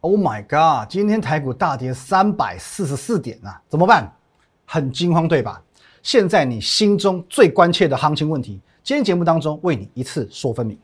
Oh my god！今天台股大跌三百四十四点啊，怎么办？很惊慌对吧？现在你心中最关切的行情问题，今天节目当中为你一次说分明。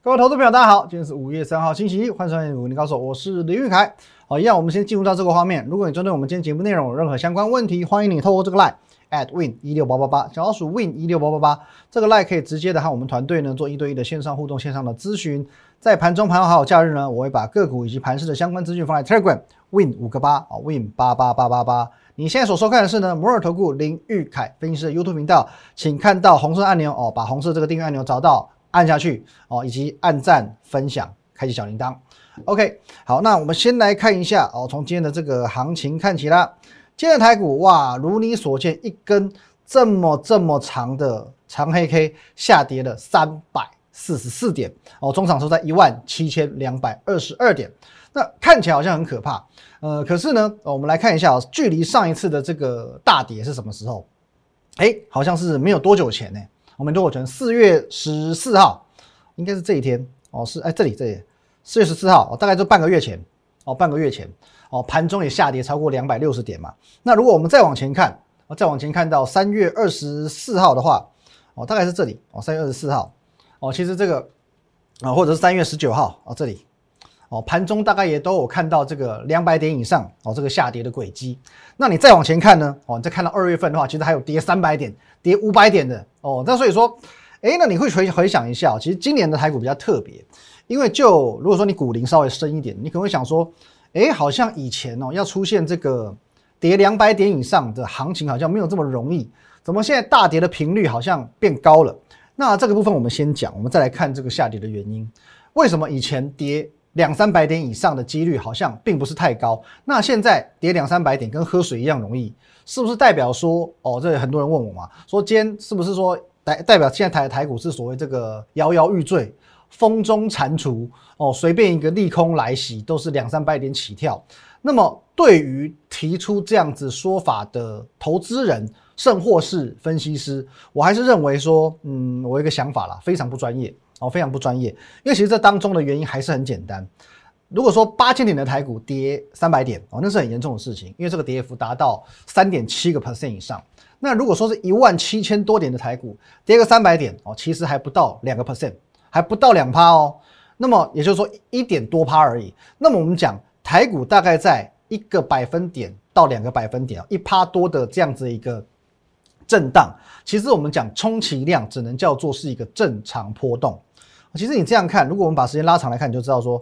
各位投资朋友，大家好，今天是五月三号星期一，欢迎收看《武林高手》，我是林玉凯。好，一样，我们先进入到这个画面。如果你针对我们今天节目内容有任何相关问题，欢迎你透过这个 line。At win 一六八八八，小老鼠 win 一六八八八，这个 line 可以直接的和我们团队呢做一对一的线上互动、线上的咨询。在盘中、盘后还有假日呢，我会把个股以及盘市的相关资讯放在 Telegram win 五个八啊，win 八八八八八。你现在所收看的是呢摩尔投顾林玉凯分析师的 YouTube 频道，请看到红色按钮哦，把红色这个订阅按钮找到，按下去哦，以及按赞、分享、开启小铃铛。OK，好，那我们先来看一下哦，从今天的这个行情看起啦，今天的台股哇，如你所见，一根。这么这么长的长黑 K 下跌了三百四十四点哦，中场收在一万七千两百二十二点，那看起来好像很可怕，呃，可是呢，我们来看一下，距离上一次的这个大跌是什么时候？哎，好像是没有多久前呢，我们多久前？四月十四号，应该是这一天哦，是哎这里这里四月十四号，大概就半个月前哦，半个月前哦，盘中也下跌超过两百六十点嘛，那如果我们再往前看。哦再往前看到三月二十四号的话，哦，大概是这里哦，三月二十四号哦，其实这个啊，或者是三月十九号哦，这里哦，盘中大概也都有看到这个两百点以上哦，这个下跌的轨迹。那你再往前看呢？哦，你再看到二月份的话，其实还有跌三百点、跌五百点的哦。那所以说，哎，那你会回回想一下，其实今年的台股比较特别，因为就如果说你股龄稍微深一点，你可能会想说，哎，好像以前哦要出现这个。跌两百点以上的行情好像没有这么容易，怎么现在大跌的频率好像变高了？那这个部分我们先讲，我们再来看这个下跌的原因。为什么以前跌两三百点以上的几率好像并不是太高？那现在跌两三百点跟喝水一样容易，是不是代表说，哦，这很多人问我嘛，说今天是不是说代代表现在台台股是所谓这个摇摇欲坠、风中蟾蜍？哦，随便一个利空来袭都是两三百点起跳。那么，对于提出这样子说法的投资人，甚或是分析师，我还是认为说，嗯，我有一个想法啦，非常不专业哦，非常不专业。因为其实这当中的原因还是很简单。如果说八千点的台股跌三百点哦，那是很严重的事情，因为这个跌幅达到三点七个 percent 以上。那如果说是一万七千多点的台股跌个三百点哦，其实还不到两个 percent，还不到两趴哦。那么也就是说一点多趴而已。那么我们讲。台股大概在一个百分点到两个百分点，一趴多的这样子一个震荡，其实我们讲充其量只能叫做是一个正常波动。其实你这样看，如果我们把时间拉长来看，你就知道说，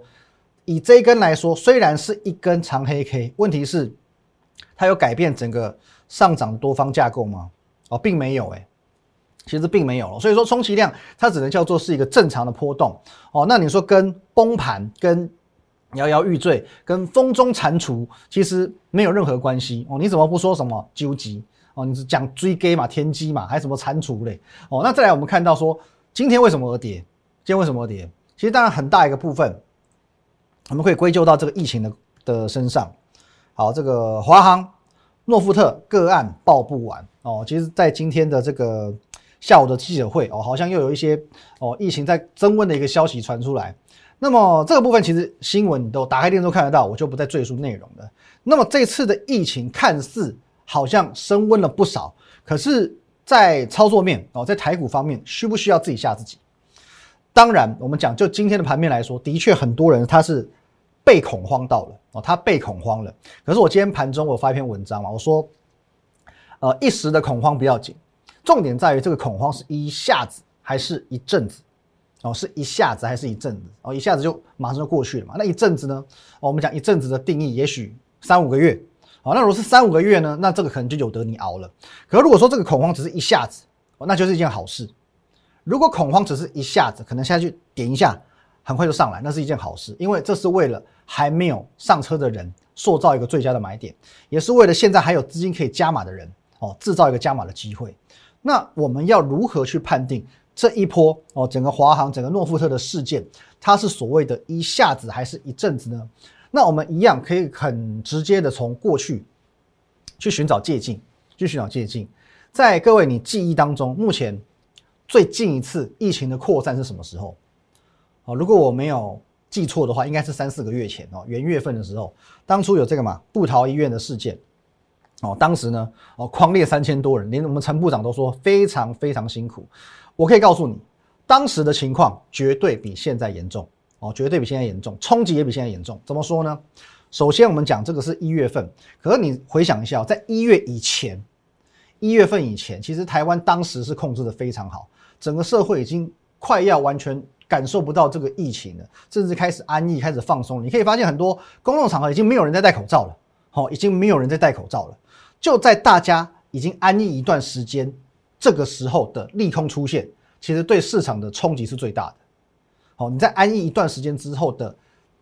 以这一根来说，虽然是一根长黑 K，问题是它有改变整个上涨多方架构吗？哦，并没有，哎，其实并没有了。所以说，充其量它只能叫做是一个正常的波动。哦，那你说跟崩盘跟摇摇欲坠，跟风中蟾蜍其实没有任何关系哦。你怎么不说什么纠集哦？你是讲追跌嘛，天机嘛，还什么蟾蜍嘞？哦，那再来我们看到说，今天为什么而跌？今天为什么而跌？其实当然很大一个部分，我们可以归咎到这个疫情的的身上。好，这个华航、诺富特个案报不完哦。其实，在今天的这个下午的记者会哦，好像又有一些哦疫情在增温的一个消息传出来。那么这个部分其实新闻你都打开电视都看得到，我就不再赘述内容了。那么这次的疫情看似好像升温了不少，可是，在操作面哦，在台股方面需不需要自己吓自己？当然，我们讲就今天的盘面来说，的确很多人他是被恐慌到了哦，他被恐慌了。可是我今天盘中我发一篇文章嘛，我说，呃，一时的恐慌不要紧，重点在于这个恐慌是一下子还是一阵子。哦，是一下子还是一阵子？哦，一下子就马上就过去了嘛？那一阵子呢？哦，我们讲一阵子的定义，也许三五个月。好，那如果是三五个月呢？那这个可能就有得你熬了。可如果说这个恐慌只是一下子，哦，那就是一件好事。如果恐慌只是一下子，可能下去点一下，很快就上来，那是一件好事，因为这是为了还没有上车的人塑造一个最佳的买点，也是为了现在还有资金可以加码的人哦，制造一个加码的机会。那我们要如何去判定？这一波哦，整个华航、整个诺富特的事件，它是所谓的一下子还是一阵子呢？那我们一样可以很直接的从过去去寻找借鉴，去寻找借鉴。在各位你记忆当中，目前最近一次疫情的扩散是什么时候？哦，如果我没有记错的话，应该是三四个月前哦，元月份的时候，当初有这个嘛布桃医院的事件。哦，当时呢，哦，狂烈三千多人，连我们陈部长都说非常非常辛苦。我可以告诉你，当时的情况绝对比现在严重，哦，绝对比现在严重，冲击也比现在严重。怎么说呢？首先，我们讲这个是一月份，可是你回想一下，在一月以前，一月份以前，其实台湾当时是控制的非常好，整个社会已经快要完全感受不到这个疫情了，甚至开始安逸，开始放松。你可以发现很多公众场合已经没有人在戴口罩了，好，已经没有人在戴口罩了。就在大家已经安逸一段时间，这个时候的利空出现，其实对市场的冲击是最大的。好，你在安逸一段时间之后的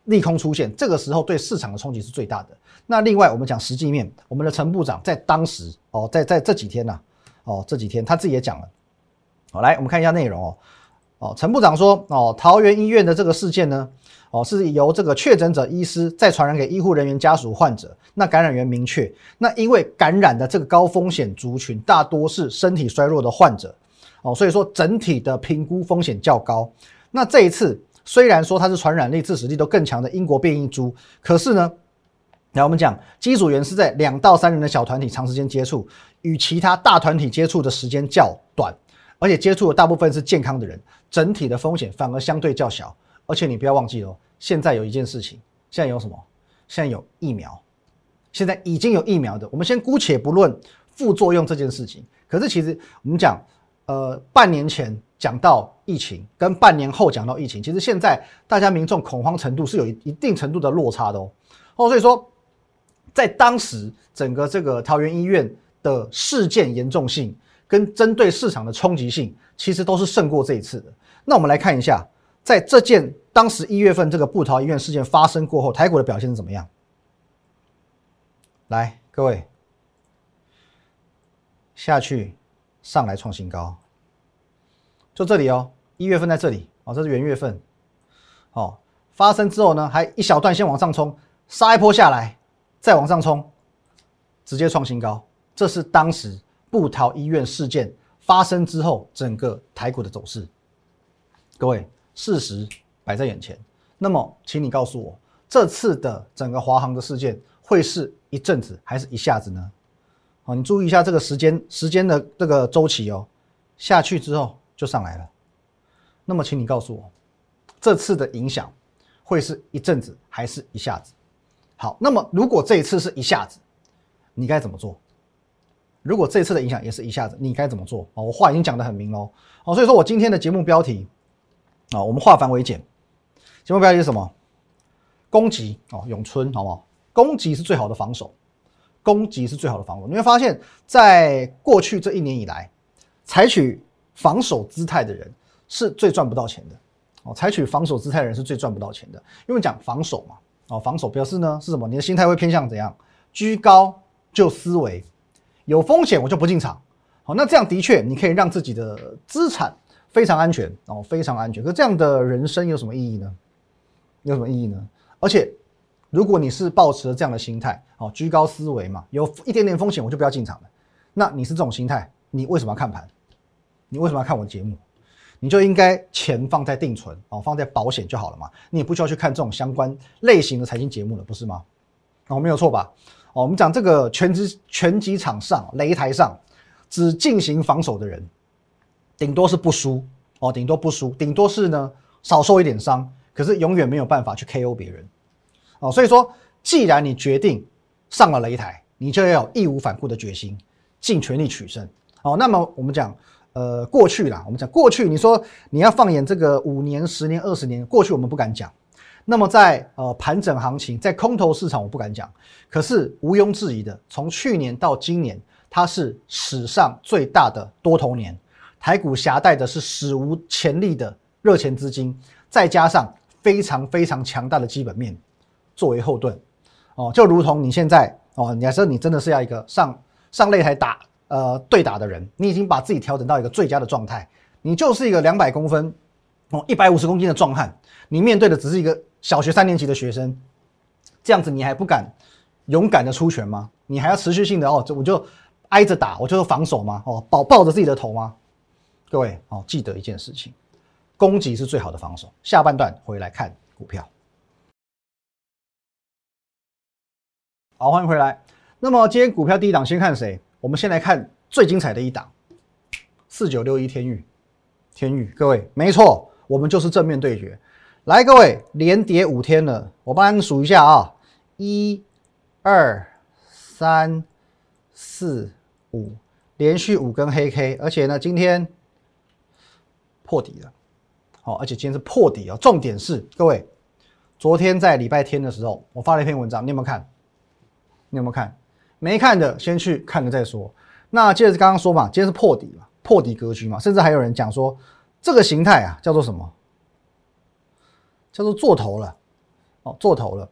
利空出现，这个时候对市场的冲击是最大的。那另外，我们讲实际面，我们的陈部长在当时哦，在在这几天呐，哦这几天他自己也讲了。好，来我们看一下内容哦。哦，陈部长说哦，桃园医院的这个事件呢。哦，是由这个确诊者医师再传染给医护人员、家属、患者。那感染源明确，那因为感染的这个高风险族群大多是身体衰弱的患者，哦，所以说整体的评估风险较高。那这一次虽然说它是传染力、致死力都更强的英国变异株，可是呢，来我们讲机组员是在两到三人的小团体长时间接触，与其他大团体接触的时间较短，而且接触的大部分是健康的人，整体的风险反而相对较小。而且你不要忘记哦，现在有一件事情，现在有什么？现在有疫苗，现在已经有疫苗的。我们先姑且不论副作用这件事情，可是其实我们讲，呃，半年前讲到疫情，跟半年后讲到疫情，其实现在大家民众恐慌程度是有一定程度的落差的哦。哦，所以说，在当时整个这个桃园医院的事件严重性跟针对市场的冲击性，其实都是胜过这一次的。那我们来看一下。在这件当时一月份这个布桃医院事件发生过后，台股的表现是怎么样？来，各位下去上来创新高，就这里哦，一月份在这里哦，这是元月份哦，发生之后呢，还一小段先往上冲，杀一波下来，再往上冲，直接创新高，这是当时布桃医院事件发生之后整个台股的走势，各位。事实摆在眼前，那么，请你告诉我，这次的整个华航的事件会是一阵子还是一下子呢？好，你注意一下这个时间时间的这个周期哦，下去之后就上来了。那么，请你告诉我，这次的影响会是一阵子还是一下子？好，那么如果这一次是一下子，你该怎么做？如果这次的影响也是一下子，你该怎么做？哦，我话已经讲得很明喽。哦，所以说我今天的节目标题。啊，我们化繁为简，节目标题是什么？攻击哦，咏春，好不好？攻击是最好的防守，攻击是最好的防守。你会发现在过去这一年以来，采取防守姿态的人是最赚不到钱的哦。采取防守姿态的人是最赚不到钱的，因为讲防守嘛，哦，防守表示呢是什么？你的心态会偏向怎样？居高就思维，有风险我就不进场。好，那这样的确你可以让自己的资产。非常安全哦，非常安全。可这样的人生有什么意义呢？有什么意义呢？而且，如果你是抱持了这样的心态，哦，居高思维嘛，有一点点风险我就不要进场了。那你是这种心态，你为什么要看盘？你为什么要看我的节目？你就应该钱放在定存哦，放在保险就好了嘛。你也不需要去看这种相关类型的财经节目了，不是吗？哦，没有错吧？哦，我们讲这个拳击拳击场上擂台上只进行防守的人。顶多是不输哦，顶多不输，顶多是呢少受一点伤，可是永远没有办法去 KO 别人哦。所以说，既然你决定上了擂台，你就要义无反顾的决心，尽全力取胜哦。那么我们讲，呃，过去啦，我们讲过去，你说你要放眼这个五年、十年、二十年过去，我们不敢讲。那么在呃盘整行情，在空头市场，我不敢讲。可是毋庸置疑的，从去年到今年，它是史上最大的多头年。台股携带的是史无前例的热钱资金，再加上非常非常强大的基本面作为后盾，哦，就如同你现在哦，假设你真的是要一个上上擂台打呃对打的人，你已经把自己调整到一个最佳的状态，你就是一个两百公分哦一百五十公斤的壮汉，你面对的只是一个小学三年级的学生，这样子你还不敢勇敢的出拳吗？你还要持续性的哦，这我就。挨着打，我就防守吗？哦，抱抱着自己的头吗？各位哦，记得一件事情，攻击是最好的防守。下半段回来看股票。好，欢迎回来。那么今天股票第一档先看谁？我们先来看最精彩的一档，四九六一天域。天域，各位，没错，我们就是正面对决。来，各位，连跌五天了，我帮你数一下啊，一、二、三、四、五，连续五根黑 K，而且呢，今天破底了。好，而且今天是破底哦。重点是，各位，昨天在礼拜天的时候，我发了一篇文章，你有没有看？你有没有看？没看的，先去看了再说。那接着刚刚说嘛，今天是破底嘛，破底格局嘛，甚至还有人讲说，这个形态啊，叫做什么？叫做做头了。哦，做头了。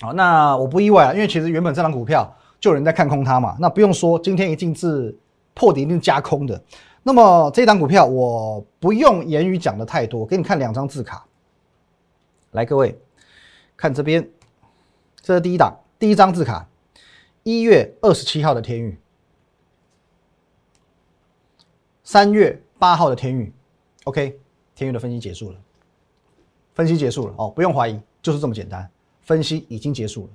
好，那我不意外啊，因为其实原本这张股票就有人在看空它嘛。那不用说，今天一定是破底，一定是加空的。那么这张股票我不用言语讲的太多，给你看两张字卡。来，各位看这边，这是第一档，第一张字卡。一月二十七号的天域，三月八号的天域，OK，天域的分析结束了，分析结束了哦，不用怀疑，就是这么简单，分析已经结束了。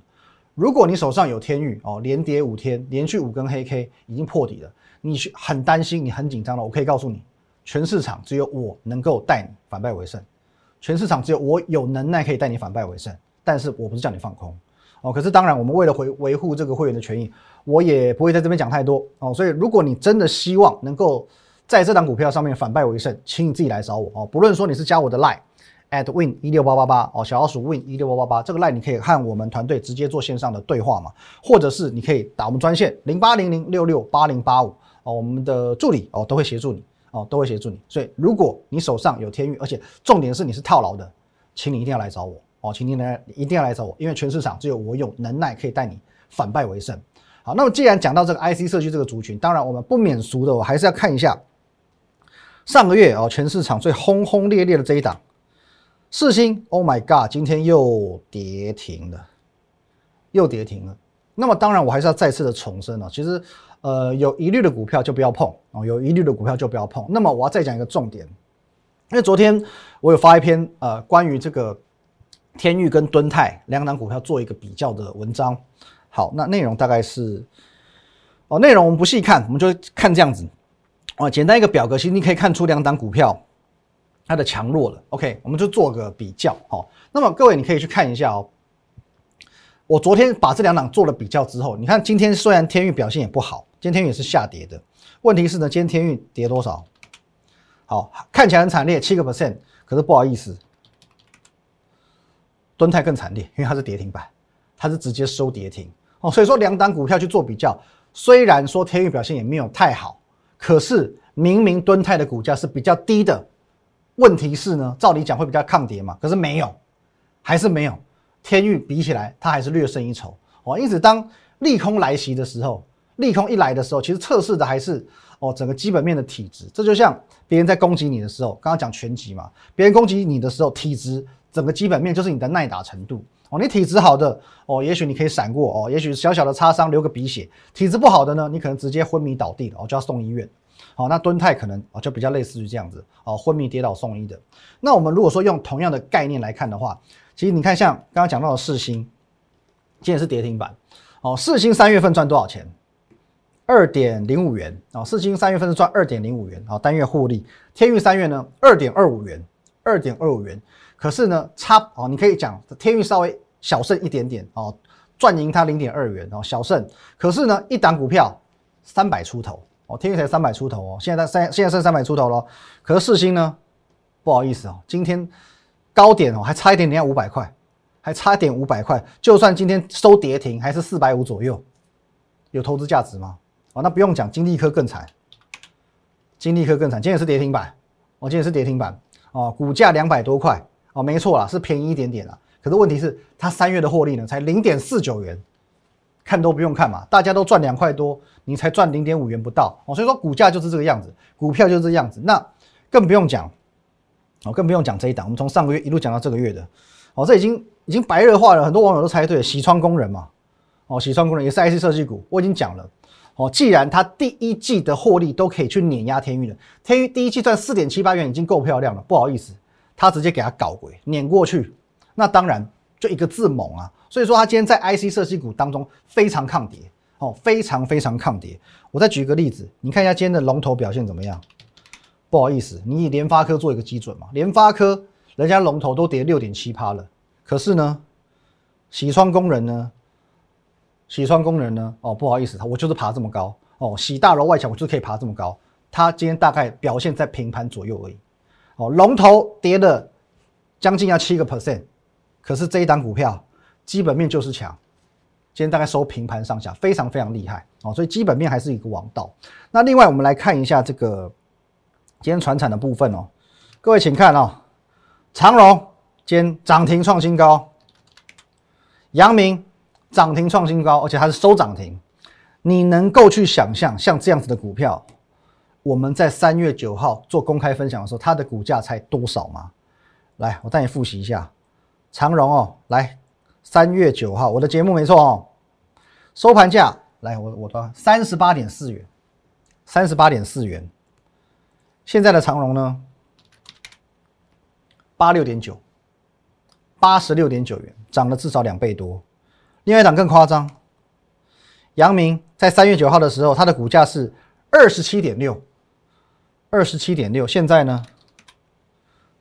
如果你手上有天域哦，连跌五天，连续五根黑 K 已经破底了，你很担心，你很紧张了，我可以告诉你，全市场只有我能够带你反败为胜，全市场只有我有能耐可以带你反败为胜，但是我不是叫你放空。哦，可是当然，我们为了维维护这个会员的权益，我也不会在这边讲太多哦。所以，如果你真的希望能够在这档股票上面反败为胜，请你自己来找我哦。不论说你是加我的 line at win 一六八八八哦，小老鼠 win 一六八八八，这个 line 你可以和我们团队直接做线上的对话嘛，或者是你可以打我们专线零八零零六六八零八五哦，我们的助理哦都会协助你哦，都会协助你。所以，如果你手上有天域，而且重点是你是套牢的，请你一定要来找我。哦，请你来一定要来找我，因为全市场只有我有能耐可以带你反败为胜。好，那么既然讲到这个 IC 设计这个族群，当然我们不免俗的，我还是要看一下上个月哦，全市场最轰轰烈烈的这一档四星，Oh my God，今天又跌停了，又跌停了。那么当然我还是要再次的重申哦，其实呃有疑虑的股票就不要碰哦，有疑虑的股票就不要碰。那么我要再讲一个重点，因为昨天我有发一篇呃关于这个。天域跟敦泰两档股票做一个比较的文章，好，那内容大概是，哦，内容我们不细看，我们就看这样子，哦，简单一个表格，其实你可以看出两档股票它的强弱了。OK，我们就做个比较，哦，那么各位你可以去看一下哦，我昨天把这两档做了比较之后，你看今天虽然天域表现也不好，今天天域也是下跌的，问题是呢，今天天域跌多少？好，看起来很惨烈，七个 percent，可是不好意思。敦泰更惨烈，因为它是跌停板，它是直接收跌停哦。所以说两档股票去做比较，虽然说天宇表现也没有太好，可是明明敦泰的股价是比较低的。问题是呢，照理讲会比较抗跌嘛，可是没有，还是没有。天域比起来，它还是略胜一筹哦。因此，当利空来袭的时候，利空一来的时候，其实测试的还是哦整个基本面的体质。这就像别人在攻击你的时候，刚刚讲拳击嘛，别人攻击你的时候，体质。整个基本面就是你的耐打程度哦，你体质好的哦，也许你可以闪过哦，也许小小的擦伤流个鼻血；体质不好的呢，你可能直接昏迷倒地了哦，就要送医院。好，那蹲泰可能哦就比较类似于这样子哦，昏迷跌倒送医的。那我们如果说用同样的概念来看的话，其实你看像刚刚讲到的四星，今天是跌停板哦，四星三月份赚多少钱？二点零五元哦，四星三月份是赚二点零五元哦，单月获利。天运三月呢，二点二五元，二点二五元。可是呢，差哦，你可以讲天运稍微小胜一点点哦，赚赢它零点二元哦，小胜。可是呢，一档股票三百出头哦，天运才三百出头哦，现在三现在剩三百出头了。可是四星呢，不好意思哦，今天高点哦还差一点点要五百块，还差一点五百块。就算今天收跌停，还是四百五左右，有投资价值吗？哦，那不用讲，金利科更惨，金利科更惨，今天也是跌停板，哦，今天也是跌停板哦，股价两百多块。哦，没错啦，是便宜一点点啦。可是问题是，它三月的获利呢，才零点四九元，看都不用看嘛，大家都赚两块多，你才赚零点五元不到哦。所以说股价就是这个样子，股票就是这样子。那更不用讲，哦，更不用讲这一档，我们从上个月一路讲到这个月的，哦，这已经已经白热化了，很多网友都猜对，洗窗工人嘛，哦，洗窗工人也是 IC 设计股，我已经讲了，哦，既然它第一季的获利都可以去碾压天域了，天域第一季赚四点七八元已经够漂亮了，不好意思，他直接给他搞鬼碾过去，那当然就一个字猛啊。所以说他今天在 IC 设计股当中非常抗跌，哦，非常非常抗跌。我再举个例子，你看一下今天的龙头表现怎么样？不好意思，你以联发科做一个基准嘛，联发科人家龙头都跌六点七趴了，可是呢，洗窗工人呢？洗窗工人呢？哦，不好意思，我就是爬这么高哦。洗大楼外墙，我就可以爬这么高。它今天大概表现在平盘左右而已。哦，龙头跌了将近要七个 percent，可是这一档股票基本面就是强，今天大概收平盘上下，非常非常厉害哦。所以基本面还是一个王道。那另外我们来看一下这个今天船产的部分哦，各位请看哦，长荣今天涨停创新高，阳明。涨停创新高，而且它是收涨停。你能够去想象像这样子的股票，我们在三月九号做公开分享的时候，它的股价才多少吗？来，我带你复习一下。长荣哦，来，三月九号我的节目没错哦，收盘价来，我我的三十八点四元，三十八点四元。现在的长荣呢，八六点九，八十六点九元，涨了至少两倍多。另外一档更夸张，阳明在三月九号的时候，它的股价是二十七点六，二十七点六，现在呢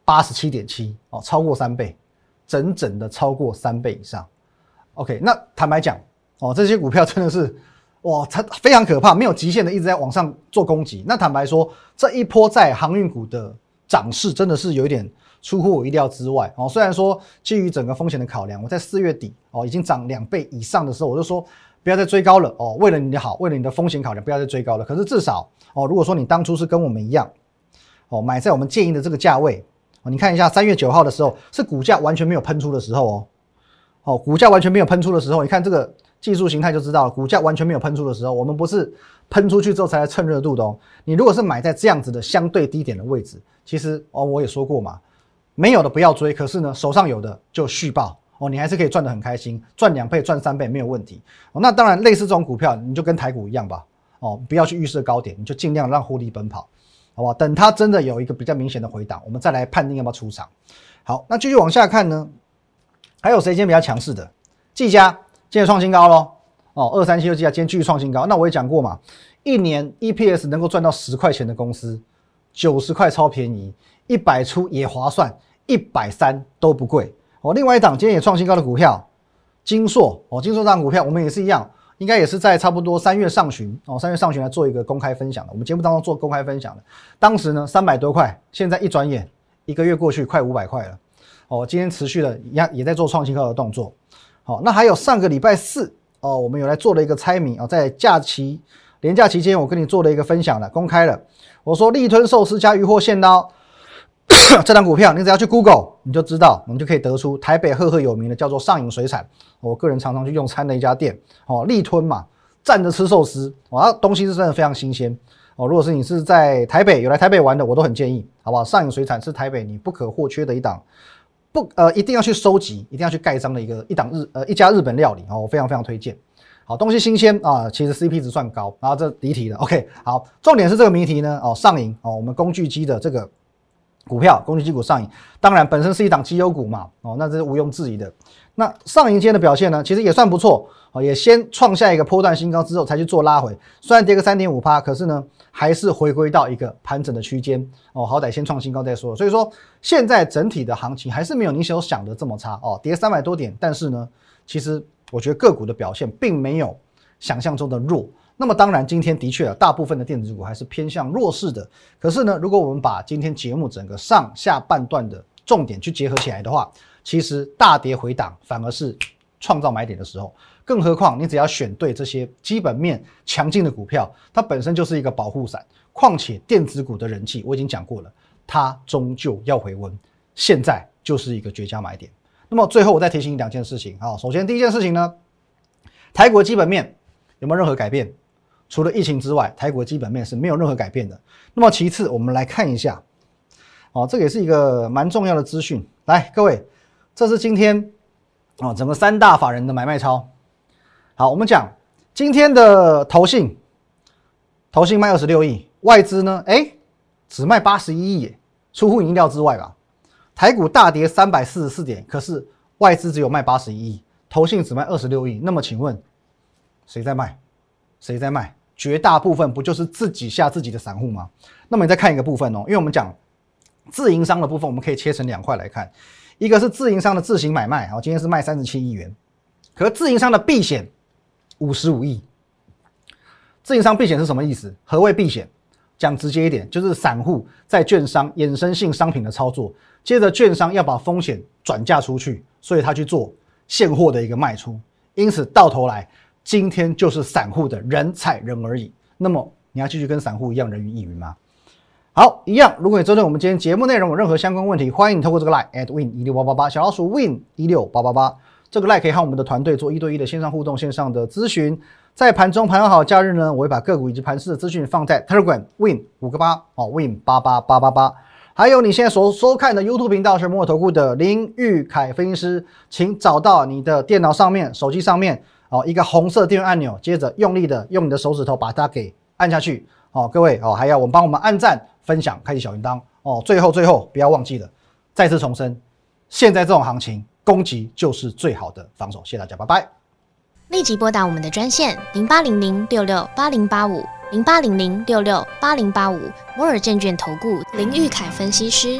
八十七点七，哦，超过三倍，整整的超过三倍以上。OK，那坦白讲，哦，这些股票真的是哇，它非常可怕，没有极限的一直在往上做攻击。那坦白说，这一波在航运股的涨势真的是有一点。出乎我意料之外哦，虽然说基于整个风险的考量，我在四月底哦已经涨两倍以上的时候，我就说不要再追高了哦，为了你的好，为了你的风险考量，不要再追高了。可是至少哦，如果说你当初是跟我们一样哦，买在我们建议的这个价位哦，你看一下三月九号的时候是股价完全没有喷出的时候哦，哦股价完全没有喷出的时候，你看这个技术形态就知道了，股价完全没有喷出的时候，我们不是喷出去之后才来蹭热度的哦。你如果是买在这样子的相对低点的位置，其实哦我也说过嘛。没有的不要追，可是呢，手上有的就续报哦，你还是可以赚得很开心，赚两倍、赚三倍没有问题哦。那当然，类似这种股票，你就跟台股一样吧哦，不要去预设高点，你就尽量让获利奔跑，好不好？等它真的有一个比较明显的回档，我们再来判定要不要出场。好，那继续往下看呢，还有谁今天比较强势的？技嘉今天创新高喽哦，二三七六技嘉今天继续创新高。那我也讲过嘛，一年 EPS 能够赚到十块钱的公司，九十块超便宜，一百出也划算。一百三都不贵哦。另外一档今天也创新高的股票，金硕哦，金硕这档股票我们也是一样，应该也是在差不多三月上旬哦，三月上旬来做一个公开分享的。我们节目当中做公开分享的，当时呢三百多块，现在一转眼一个月过去，快五百块了哦。今天持续的也也在做创新高的动作。好，那还有上个礼拜四哦，我们有来做了一个猜谜哦，在假期连假期间，我跟你做了一个分享了，公开了。我说立吞寿司加鱼货现刀。这档股票，你只要去 Google，你就知道，我们就可以得出台北赫赫有名的叫做上影水产，我个人常常去用餐的一家店哦，立吞嘛，站着吃寿司，哇，东西是真的非常新鲜哦。如果是你是在台北有来台北玩的，我都很建议，好不好？上影水产是台北你不可或缺的一档，不呃一定要去收集，一定要去盖章的一个一档日呃一家日本料理哦，我非常非常推荐。好，东西新鲜啊，其实 CP 值算高，然后这离题的，OK，好，重点是这个谜题呢，哦，上影哦，我们工具机的这个。股票工具机股上影，当然本身是一档绩优股嘛，哦，那这是毋庸置疑的。那上影间的表现呢，其实也算不错，哦，也先创下一个波段新高之后才去做拉回，虽然跌个三点五趴，可是呢，还是回归到一个盘整的区间，哦，好歹先创新高再说。所以说现在整体的行情还是没有你所想的这么差，哦，跌三百多点，但是呢，其实我觉得个股的表现并没有想象中的弱。那么当然，今天的确啊，大部分的电子股还是偏向弱势的。可是呢，如果我们把今天节目整个上下半段的重点去结合起来的话，其实大跌回档反而是创造买点的时候。更何况你只要选对这些基本面强劲的股票，它本身就是一个保护伞。况且电子股的人气我已经讲过了，它终究要回温，现在就是一个绝佳买点。那么最后我再提醒你两件事情啊，首先第一件事情呢，台股基本面有没有任何改变？除了疫情之外，台股基本面是没有任何改变的。那么其次，我们来看一下，哦，这个也是一个蛮重要的资讯。来，各位，这是今天哦整个三大法人的买卖超。好，我们讲今天的投信投信卖二十六亿，外资呢？哎，只卖八十一亿，出乎意料之外吧？台股大跌三百四十四点，可是外资只有卖八十一亿，投信只卖二十六亿。那么请问，谁在卖？谁在卖？绝大部分不就是自己下自己的散户吗？那么你再看一个部分哦，因为我们讲自营商的部分，我们可以切成两块来看，一个是自营商的自行买卖，好，今天是卖三十七亿元，可自营商的避险五十五亿。自营商避险是什么意思？何谓避险？讲直接一点，就是散户在券商衍生性商品的操作，接着券商要把风险转嫁出去，所以他去做现货的一个卖出，因此到头来。今天就是散户的人踩人而已。那么你要继续跟散户一样人云亦云吗？好，一样。如果你针对我们今天节目内容有任何相关问题，欢迎透过这个 line at win 一六八八八小老鼠 win 一六八八八这个 line 可以和我们的团队做一对一的线上互动、线上的咨询。在盘中盘好假日呢，我会把个股以及盘势的资讯放在 Telegram win 五个八哦 win 八八八八八。还有你现在所收看的 YouTube 频道是摩尔投顾的林玉凯分析师，请找到你的电脑上面、手机上面。哦，一个红色订阅按钮，接着用力的用你的手指头把它给按下去。哦，各位哦，还要我们帮我们按赞、分享、开启小铃铛。哦，最后最后不要忘记了，再次重申，现在这种行情，攻击就是最好的防守。谢谢大家，拜拜。立即拨打我们的专线零八零零六六八零八五零八零零六六八零八五摩尔证券投顾林玉凯分析师。